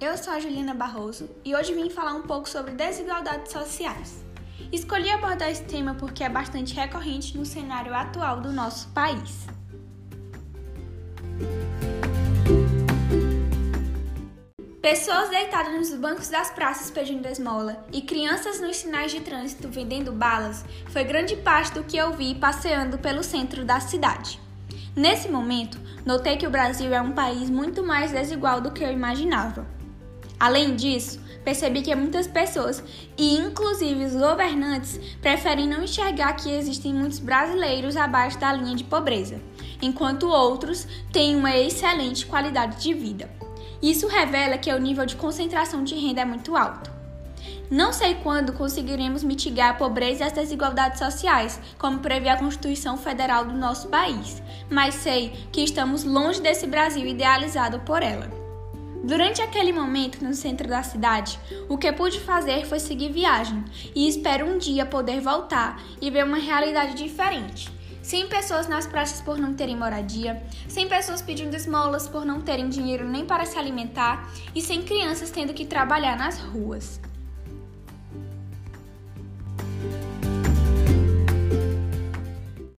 eu sou a Juliana Barroso e hoje vim falar um pouco sobre desigualdades sociais. Escolhi abordar esse tema porque é bastante recorrente no cenário atual do nosso país. Pessoas deitadas nos bancos das praças pedindo esmola e crianças nos sinais de trânsito vendendo balas foi grande parte do que eu vi passeando pelo centro da cidade. Nesse momento, notei que o Brasil é um país muito mais desigual do que eu imaginava. Além disso, percebi que muitas pessoas, e inclusive os governantes, preferem não enxergar que existem muitos brasileiros abaixo da linha de pobreza, enquanto outros têm uma excelente qualidade de vida. Isso revela que o nível de concentração de renda é muito alto. Não sei quando conseguiremos mitigar a pobreza e as desigualdades sociais, como prevê a Constituição Federal do nosso país, mas sei que estamos longe desse Brasil idealizado por ela. Durante aquele momento no centro da cidade, o que pude fazer foi seguir viagem e espero um dia poder voltar e ver uma realidade diferente. Sem pessoas nas praças por não terem moradia, sem pessoas pedindo esmolas por não terem dinheiro nem para se alimentar e sem crianças tendo que trabalhar nas ruas.